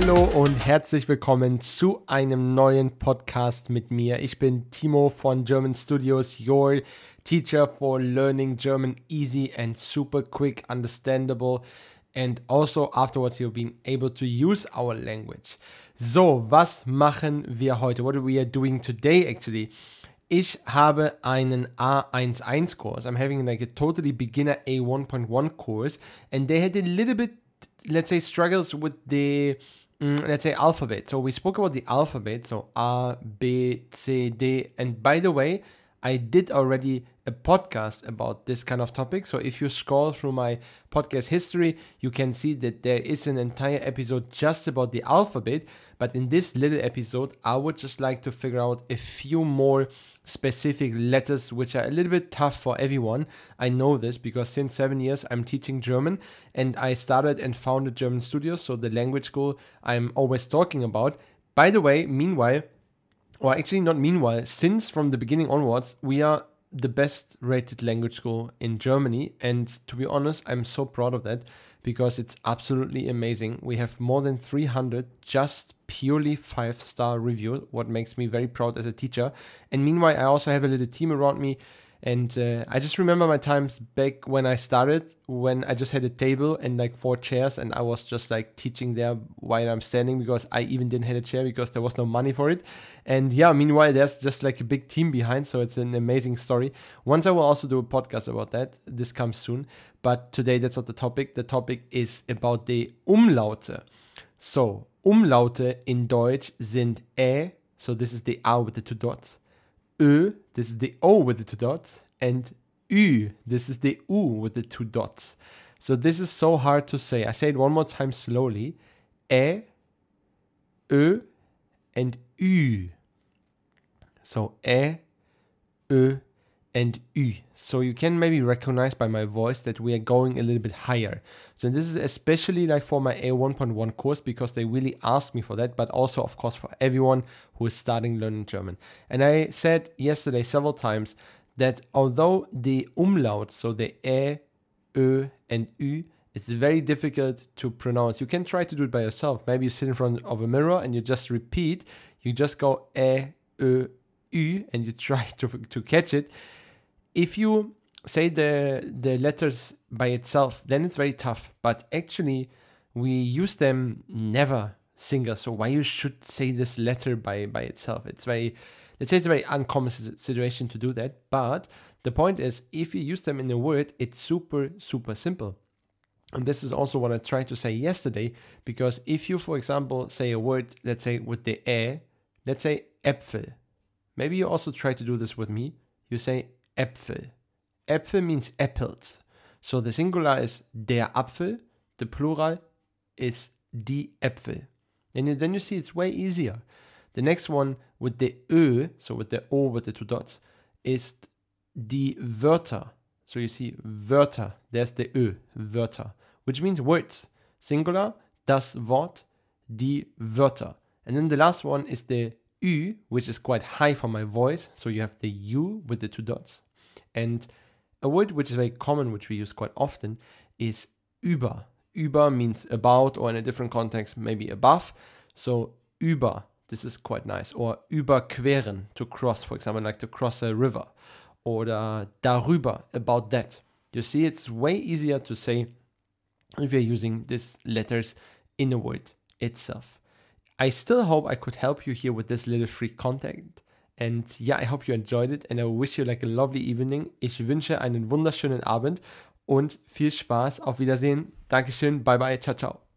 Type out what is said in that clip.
Hallo und herzlich willkommen zu einem neuen Podcast mit mir. Ich bin Timo von German Studios, your teacher for learning German easy and super quick, understandable, and also afterwards you'll be able to use our language. So, was machen wir heute? What are we doing today actually? Ich habe einen A11 course. I'm having like a totally beginner A1.1 course, and they had a little bit, let's say, struggles with the mm, let's say alphabet. So we spoke about the alphabet, so A, B, C, D. And by the way, I did already a podcast about this kind of topic. So if you scroll through my podcast history, you can see that there is an entire episode just about the alphabet. But in this little episode, I would just like to figure out a few more specific letters which are a little bit tough for everyone. I know this because since seven years I'm teaching German and I started and founded German Studios, so the language school I'm always talking about. By the way, meanwhile, or actually not meanwhile, since from the beginning onwards, we are the best rated language school in Germany. And to be honest, I'm so proud of that because it's absolutely amazing. We have more than 300 just purely five star review, what makes me very proud as a teacher. And meanwhile, I also have a little team around me. And uh, I just remember my times back when I started, when I just had a table and like four chairs, and I was just like teaching there while I'm standing because I even didn't have a chair because there was no money for it. And yeah, meanwhile, there's just like a big team behind, so it's an amazing story. Once I will also do a podcast about that. This comes soon, but today that's not the topic. The topic is about the Umlaute. So Umlaute in Deutsch sind Ä, so this is the A with the two dots, Ö, this is the O with the two dots, and Ü, this is the U with the two dots. So this is so hard to say. I say it one more time slowly. Ä, Ö, and Ü. So Ä, Ö, and Ü. So you can maybe recognize by my voice that we are going a little bit higher. So this is especially like for my A1.1 course because they really asked me for that, but also of course for everyone who is starting learning German. And I said yesterday several times that although the umlaut, so the E, Ö, and Ü, it's very difficult to pronounce. You can try to do it by yourself. Maybe you sit in front of a mirror and you just repeat. You just go E, Ö, Ü, and you try to, to catch it if you say the the letters by itself, then it's very tough. But actually, we use them never single. So why you should say this letter by by itself? It's very let's say it's a very uncommon situation to do that. But the point is, if you use them in a word, it's super super simple. And this is also what I tried to say yesterday, because if you, for example, say a word, let's say with the e, let's say Äpfel. Maybe you also try to do this with me. You say Äpfel. Äpfel means apples. So the singular is der Apfel, the plural is die Äpfel. And then you see it's way easier. The next one with the Ö, so with the O with the two dots, is die Wörter. So you see Wörter, there's the Ö, Wörter, which means words. Singular, das Wort, die Wörter. And then the last one is the Ü, which is quite high for my voice. So you have the U with the two dots. And a word which is very common, which we use quite often, is über. Über means about, or in a different context, maybe above. So über, this is quite nice. Or überqueren, to cross, for example, like to cross a river. Or uh, darüber, about that. You see, it's way easier to say if you're using these letters in a word itself. I still hope I could help you here with this little free content. And yeah, I hope you enjoyed it and I wish you like a lovely evening. Ich wünsche einen wunderschönen Abend und viel Spaß. Auf Wiedersehen. Dankeschön. Bye bye. Ciao, ciao.